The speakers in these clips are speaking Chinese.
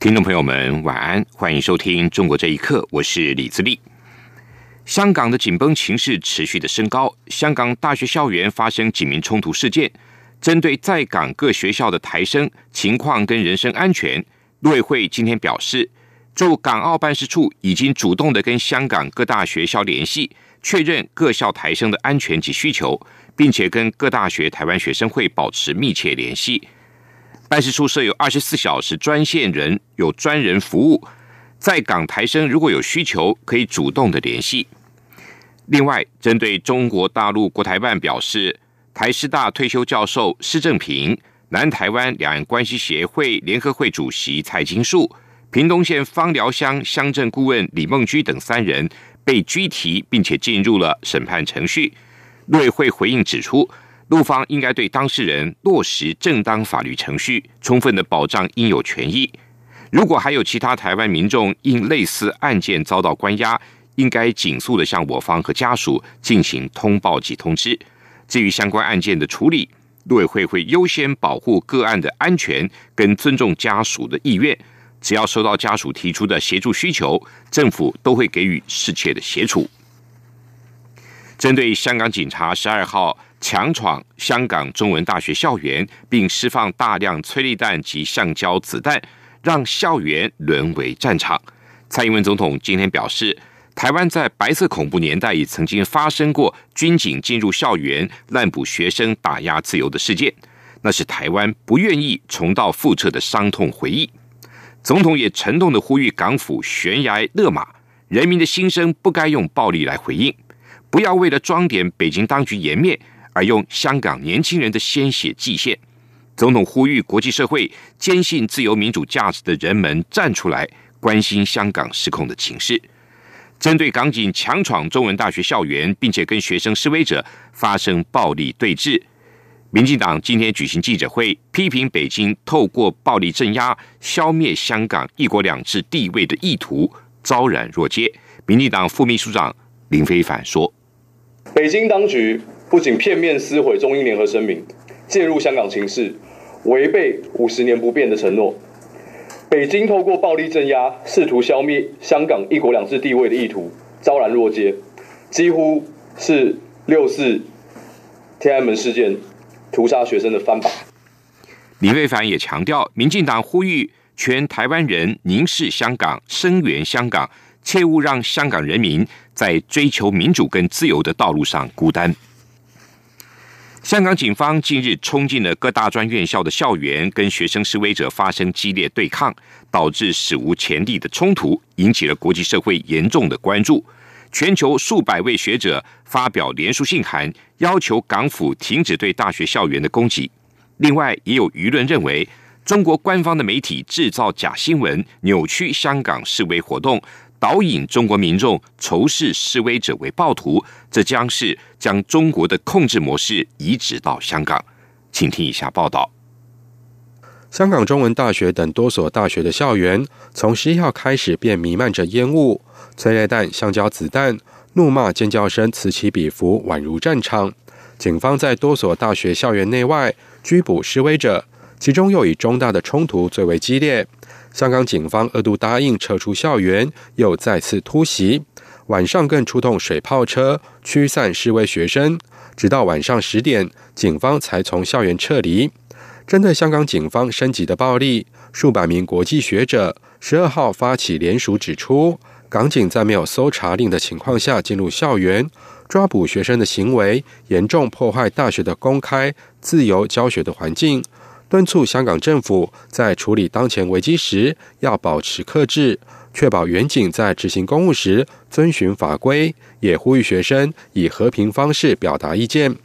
听众朋友们，晚安，欢迎收听《中国这一刻》，我是李自立。香港的紧绷情势持续的升高，香港大学校园发生警民冲突事件。针对在港各学校的台生情况跟人身安全，陆委会今天表示，驻港澳办事处已经主动的跟香港各大学校联系，确认各校台生的安全及需求，并且跟各大学台湾学生会保持密切联系。办事处设有二十四小时专线人，有专人服务。在港台生如果有需求，可以主动的联系。另外，针对中国大陆国台办表示，台师大退休教授施正平、南台湾两岸关系协会联合会主席蔡金树、屏东县芳寮乡乡镇顾问李梦居等三人被拘提，并且进入了审判程序。陆委会回应指出。陆方应该对当事人落实正当法律程序，充分的保障应有权益。如果还有其他台湾民众因类似案件遭到关押，应该紧速的向我方和家属进行通报及通知。至于相关案件的处理，陆委会会优先保护个案的安全，跟尊重家属的意愿。只要收到家属提出的协助需求，政府都会给予适切的协助。针对香港警察十二号。强闯香港中文大学校园，并释放大量催泪弹及橡胶子弹，让校园沦为战场。蔡英文总统今天表示，台湾在白色恐怖年代也曾经发生过军警进入校园滥捕学生、打压自由的事件，那是台湾不愿意重蹈覆辙的伤痛回忆。总统也沉痛的呼吁港府悬崖勒马，人民的心声不该用暴力来回应，不要为了装点北京当局颜面。而用香港年轻人的鲜血祭献，总统呼吁国际社会坚信自由民主价值的人们站出来，关心香港失控的情势。针对港警强闯中文大学校园，并且跟学生示威者发生暴力对峙，民进党今天举行记者会，批评北京透过暴力镇压消灭香港一国两制地位的意图昭然若揭。民进党副秘书长林非凡说：“北京当局。”不仅片面撕毁中英联合声明，介入香港情势，违背五十年不变的承诺。北京透过暴力镇压，试图消灭香港一国两制地位的意图，昭然若揭，几乎是六四天安门事件屠杀学生的翻版。李卫凡也强调，民进党呼吁全台湾人凝视香港，声援香港，切勿让香港人民在追求民主跟自由的道路上孤单。香港警方近日冲进了各大专院校的校园，跟学生示威者发生激烈对抗，导致史无前例的冲突，引起了国际社会严重的关注。全球数百位学者发表联署信函，要求港府停止对大学校园的攻击。另外，也有舆论认为，中国官方的媒体制造假新闻，扭曲香港示威活动。导引中国民众仇视示威者为暴徒，这将是将中国的控制模式移植到香港。请听以下报道：香港中文大学等多所大学的校园，从十一号开始便弥漫着烟雾、催泪弹、橡胶子弹、怒骂、尖叫声此起彼伏，宛如战场。警方在多所大学校园内外拘捕示威者，其中又以中大的冲突最为激烈。香港警方二度答应撤出校园，又再次突袭，晚上更出动水炮车驱散示威学生，直到晚上十点，警方才从校园撤离。针对香港警方升级的暴力，数百名国际学者十二号发起联署，指出港警在没有搜查令的情况下进入校园抓捕学生的行为，严重破坏大学的公开自由教学的环境。敦促香港政府在处理当前危机时要保持克制，确保远景在执行公务时遵循法规，也呼吁学生以和平方式表达意见。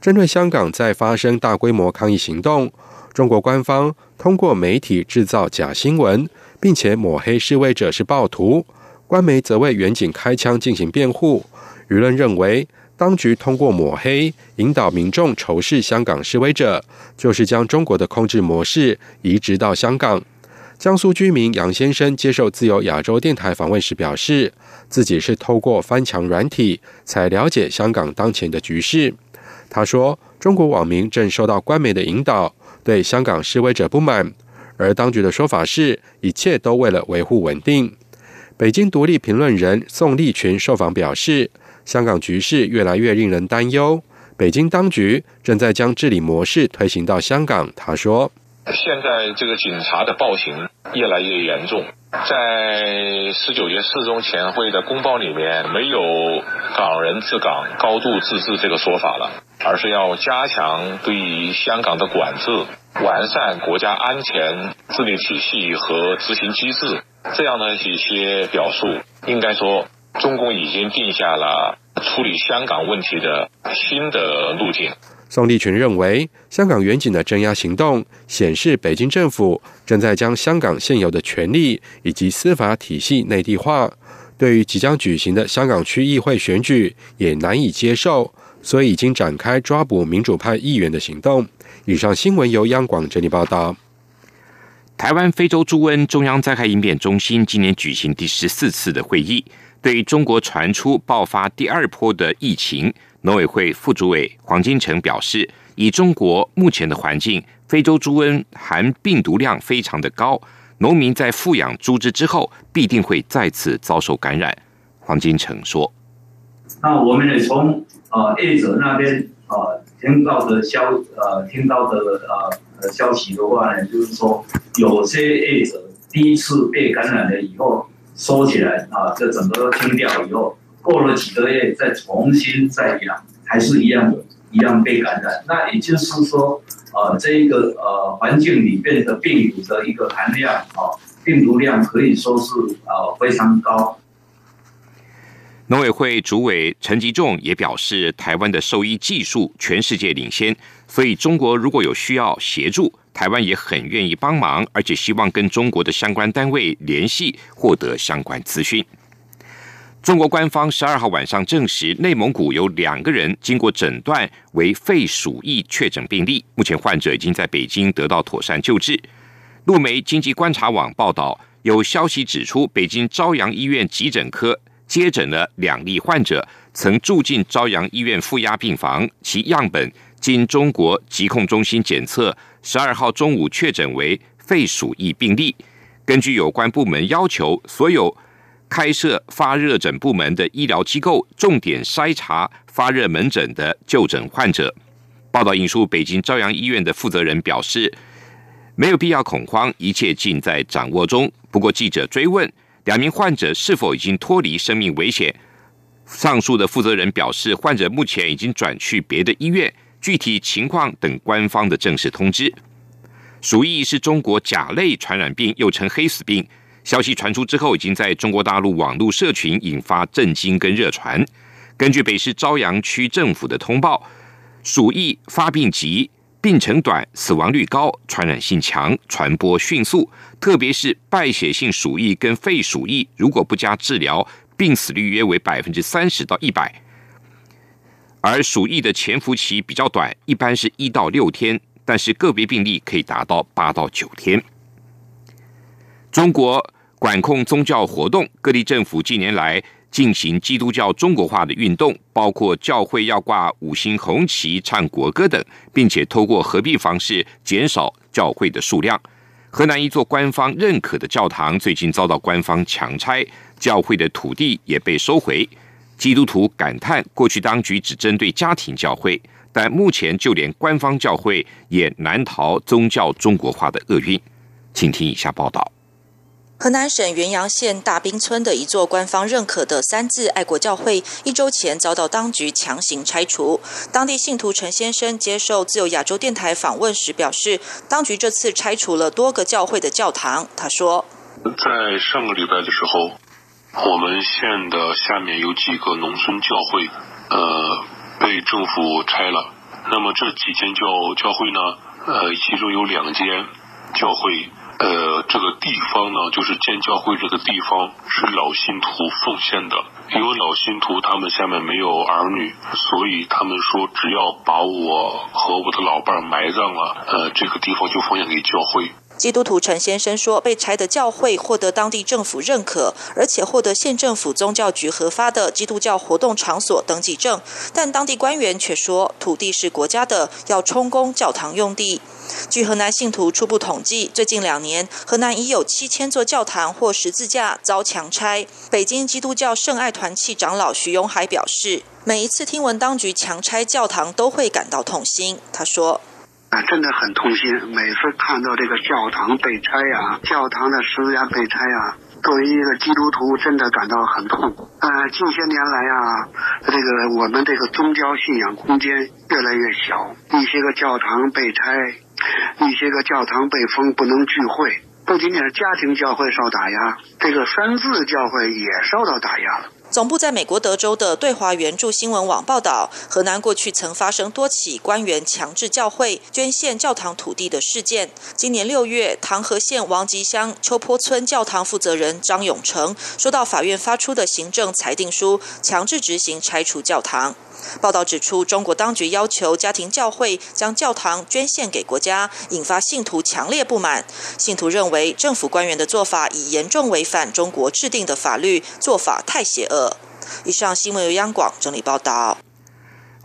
针对香港在发生大规模抗议行动，中国官方通过媒体制造假新闻，并且抹黑示威者是暴徒。官媒则为远景开枪进行辩护。舆论认为，当局通过抹黑引导民众仇视香港示威者，就是将中国的控制模式移植到香港。江苏居民杨先生接受自由亚洲电台访问时表示，自己是透过翻墙软体才了解香港当前的局势。他说，中国网民正受到官媒的引导，对香港示威者不满，而当局的说法是一切都为了维护稳定。北京独立评论人宋立群受访表示，香港局势越来越令人担忧，北京当局正在将治理模式推行到香港。他说。现在这个警察的暴行越来越严重，在十九届四中全会的公报里面没有“港人治港、高度自治”这个说法了，而是要加强对于香港的管制，完善国家安全治理体系和执行机制，这样的一些表述，应该说中共已经定下了处理香港问题的新的路径。宋立群认为，香港远景的镇压行动显示，北京政府正在将香港现有的权力以及司法体系内地化。对于即将举行的香港区议会选举，也难以接受，所以已经展开抓捕民主派议员的行动。以上新闻由央广整理报道。台湾非洲猪瘟中央灾害应变中心今年举行第十四次的会议，对于中国传出爆发第二波的疫情。农委会副主委黄金城表示，以中国目前的环境，非洲猪瘟含病毒量非常的高，农民在富养猪只之后，必定会再次遭受感染。黄金城说：“那我们也从呃业者那边呃听到的消呃听到的呃消息的话呢，就是说有些业者第一次被感染了以后收起来啊，这整个都清掉以后。”过了几个月，再重新再养，还是一样的，一样被感染。那也就是说，呃，这一个呃环境里面的病毒的一个含量啊，病毒量可以说是呃非常高。农委会主委陈吉仲也表示，台湾的兽医技术全世界领先，所以中国如果有需要协助，台湾也很愿意帮忙，而且希望跟中国的相关单位联系，获得相关资讯。中国官方十二号晚上证实，内蒙古有两个人经过诊断为肺鼠疫确诊病例，目前患者已经在北京得到妥善救治。路媒经济观察网报道，有消息指出，北京朝阳医院急诊科接诊了两例患者，曾住进朝阳医院负压病房，其样本经中国疾控中心检测，十二号中午确诊为肺鼠疫病例。根据有关部门要求，所有。开设发热诊部门的医疗机构，重点筛查发热门诊的就诊患者。报道引述北京朝阳医院的负责人表示，没有必要恐慌，一切尽在掌握中。不过，记者追问两名患者是否已经脱离生命危险，上述的负责人表示，患者目前已经转去别的医院，具体情况等官方的正式通知。鼠疫是中国甲类传染病，又称黑死病。消息传出之后，已经在中国大陆网络社群引发震惊跟热传。根据北市朝阳区政府的通报，鼠疫发病急、病程短、死亡率高、传染性强、传播迅速，特别是败血性鼠疫跟肺鼠疫，如果不加治疗，病死率约为百分之三十到一百。而鼠疫的潜伏期比较短，一般是一到六天，但是个别病例可以达到八到九天。中国。管控宗教活动，各地政府近年来进行基督教中国化的运动，包括教会要挂五星红旗、唱国歌等，并且透过合并方式减少教会的数量。河南一座官方认可的教堂最近遭到官方强拆，教会的土地也被收回。基督徒感叹，过去当局只针对家庭教会，但目前就连官方教会也难逃宗教中国化的厄运。请听以下报道。河南省原阳县大滨村的一座官方认可的三字爱国教会，一周前遭到当局强行拆除。当地信徒陈先生接受自由亚洲电台访问时表示，当局这次拆除了多个教会的教堂。他说：“在上个礼拜的时候，我们县的下面有几个农村教会，呃，被政府拆了。那么这几间教教会呢，呃，其中有两间教会。”呃，这个地方呢，就是建教会这个地方是老信徒奉献的，因为老信徒他们下面没有儿女，所以他们说只要把我和我的老伴埋葬了，呃，这个地方就奉献给教会。基督徒陈先生说，被拆的教会获得当地政府认可，而且获得县政府宗教局核发的基督教活动场所登记证，但当地官员却说，土地是国家的，要充公教堂用地。据河南信徒初步统计，最近两年，河南已有七千座教堂或十字架遭强拆。北京基督教圣爱团契长老徐永海表示，每一次听闻当局强拆教堂，都会感到痛心。他说。啊，真的很痛心。每次看到这个教堂被拆呀，教堂的十字架被拆呀，作为一个基督徒，真的感到很痛苦。呃，近些年来呀，这个我们这个宗教信仰空间越来越小，一些个教堂被拆，一些个教堂被封，不能聚会。不仅仅是家庭教会受打压，这个三字教会也受到打压了。总部在美国德州的对华援助新闻网报道，河南过去曾发生多起官员强制教会捐献教堂土地的事件。今年六月，唐河县王集乡秋坡村教堂负责人张永成收到法院发出的行政裁定书，强制执行拆除教堂。报道指出，中国当局要求家庭教会将教堂捐献给国家，引发信徒强烈不满。信徒认为，政府官员的做法已严重违反中国制定的法律，做法太邪恶。以上新闻由央广整理报道。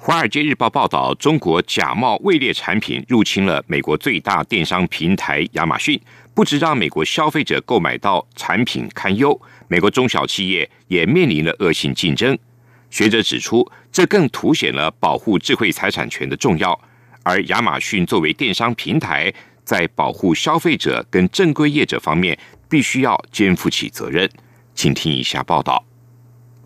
《华尔街日报》报道，中国假冒伪劣产品入侵了美国最大电商平台亚马逊，不止让美国消费者购买到产品堪忧，美国中小企业也面临了恶性竞争。学者指出，这更凸显了保护智慧财产权的重要。而亚马逊作为电商平台，在保护消费者跟正规业者方面，必须要肩负起责任。请听一下报道：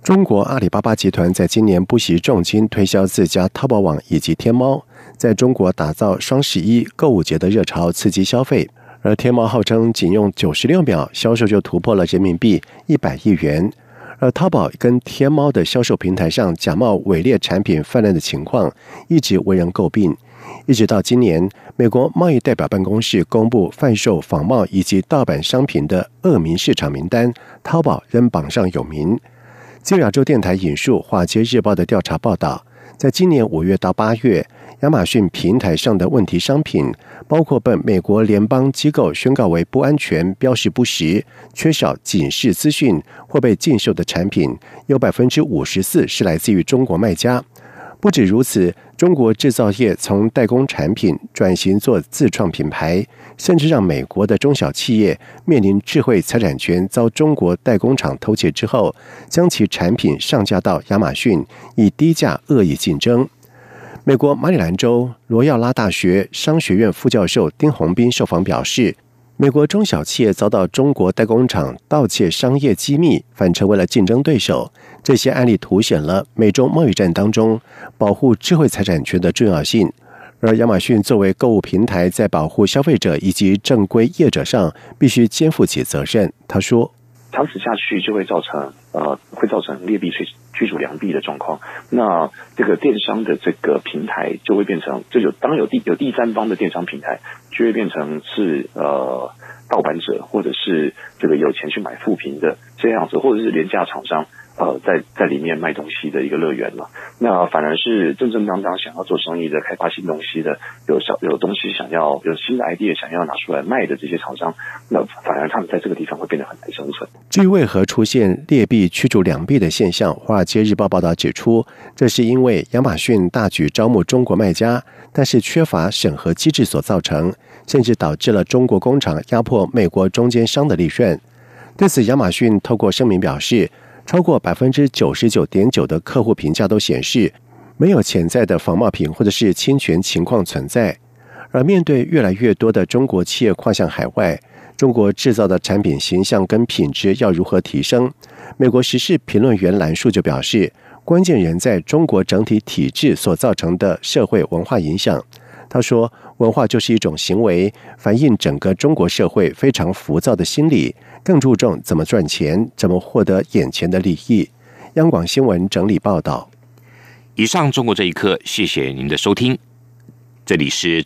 中国阿里巴巴集团在今年不惜重金推销自家淘宝网以及天猫，在中国打造双十一购物节的热潮，刺激消费。而天猫号称仅用九十六秒销售就突破了人民币一百亿元。而淘宝跟天猫的销售平台上假冒伪劣产品泛滥的情况，一直为人诟病。一直到今年，美国贸易代表办公室公布贩售仿冒以及盗版商品的恶名市场名单，淘宝仍榜上有名。自由亚洲电台引述《华尔街日报》的调查报道，在今年五月到八月。亚马逊平台上的问题商品，包括被美国联邦机构宣告为不安全、标识不实、缺少警示资讯或被禁售的产品，有百分之五十四是来自于中国卖家。不止如此，中国制造业从代工产品转型做自创品牌，甚至让美国的中小企业面临智慧财产权遭中国代工厂偷窃之后，将其产品上架到亚马逊，以低价恶意竞争。美国马里兰州罗耀拉大学商学院副教授丁宏斌受访表示，美国中小企业遭到中国代工厂盗窃商业机密，反成为了竞争对手。这些案例凸显了美中贸易战当中保护智慧财产权的重要性。而亚马逊作为购物平台，在保护消费者以及正规业者上，必须肩负起责任。他说。长此下去就会造成呃，会造成劣币驱驱逐良币的状况。那这个电商的这个平台就会变成，就有当有第有第三方的电商平台，就会变成是呃盗版者，或者是这个有钱去买副屏的这样子，或者是廉价厂商。呃，在在里面卖东西的一个乐园了，那反而是正正当当想要做生意的、开发新东西的、有小有东西想要有新的 idea 想要拿出来卖的这些厂商，那反而他们在这个地方会变得很难生存。至于为何出现劣币驱逐良币的现象，《华尔街日报》报道指出，这是因为亚马逊大举招募中国卖家，但是缺乏审核机制所造成，甚至导致了中国工厂压迫美国中间商的利润。对此，亚马逊透过声明表示。超过百分之九十九点九的客户评价都显示，没有潜在的仿冒品或者是侵权情况存在。而面对越来越多的中国企业跨向海外，中国制造的产品形象跟品质要如何提升？美国时事评论员兰树就表示，关键人在中国整体体制所造成的社会文化影响。他说：“文化就是一种行为，反映整个中国社会非常浮躁的心理。”更注重怎么赚钱，怎么获得眼前的利益。央广新闻整理报道。以上中国这一刻，谢谢您的收听。这里是中。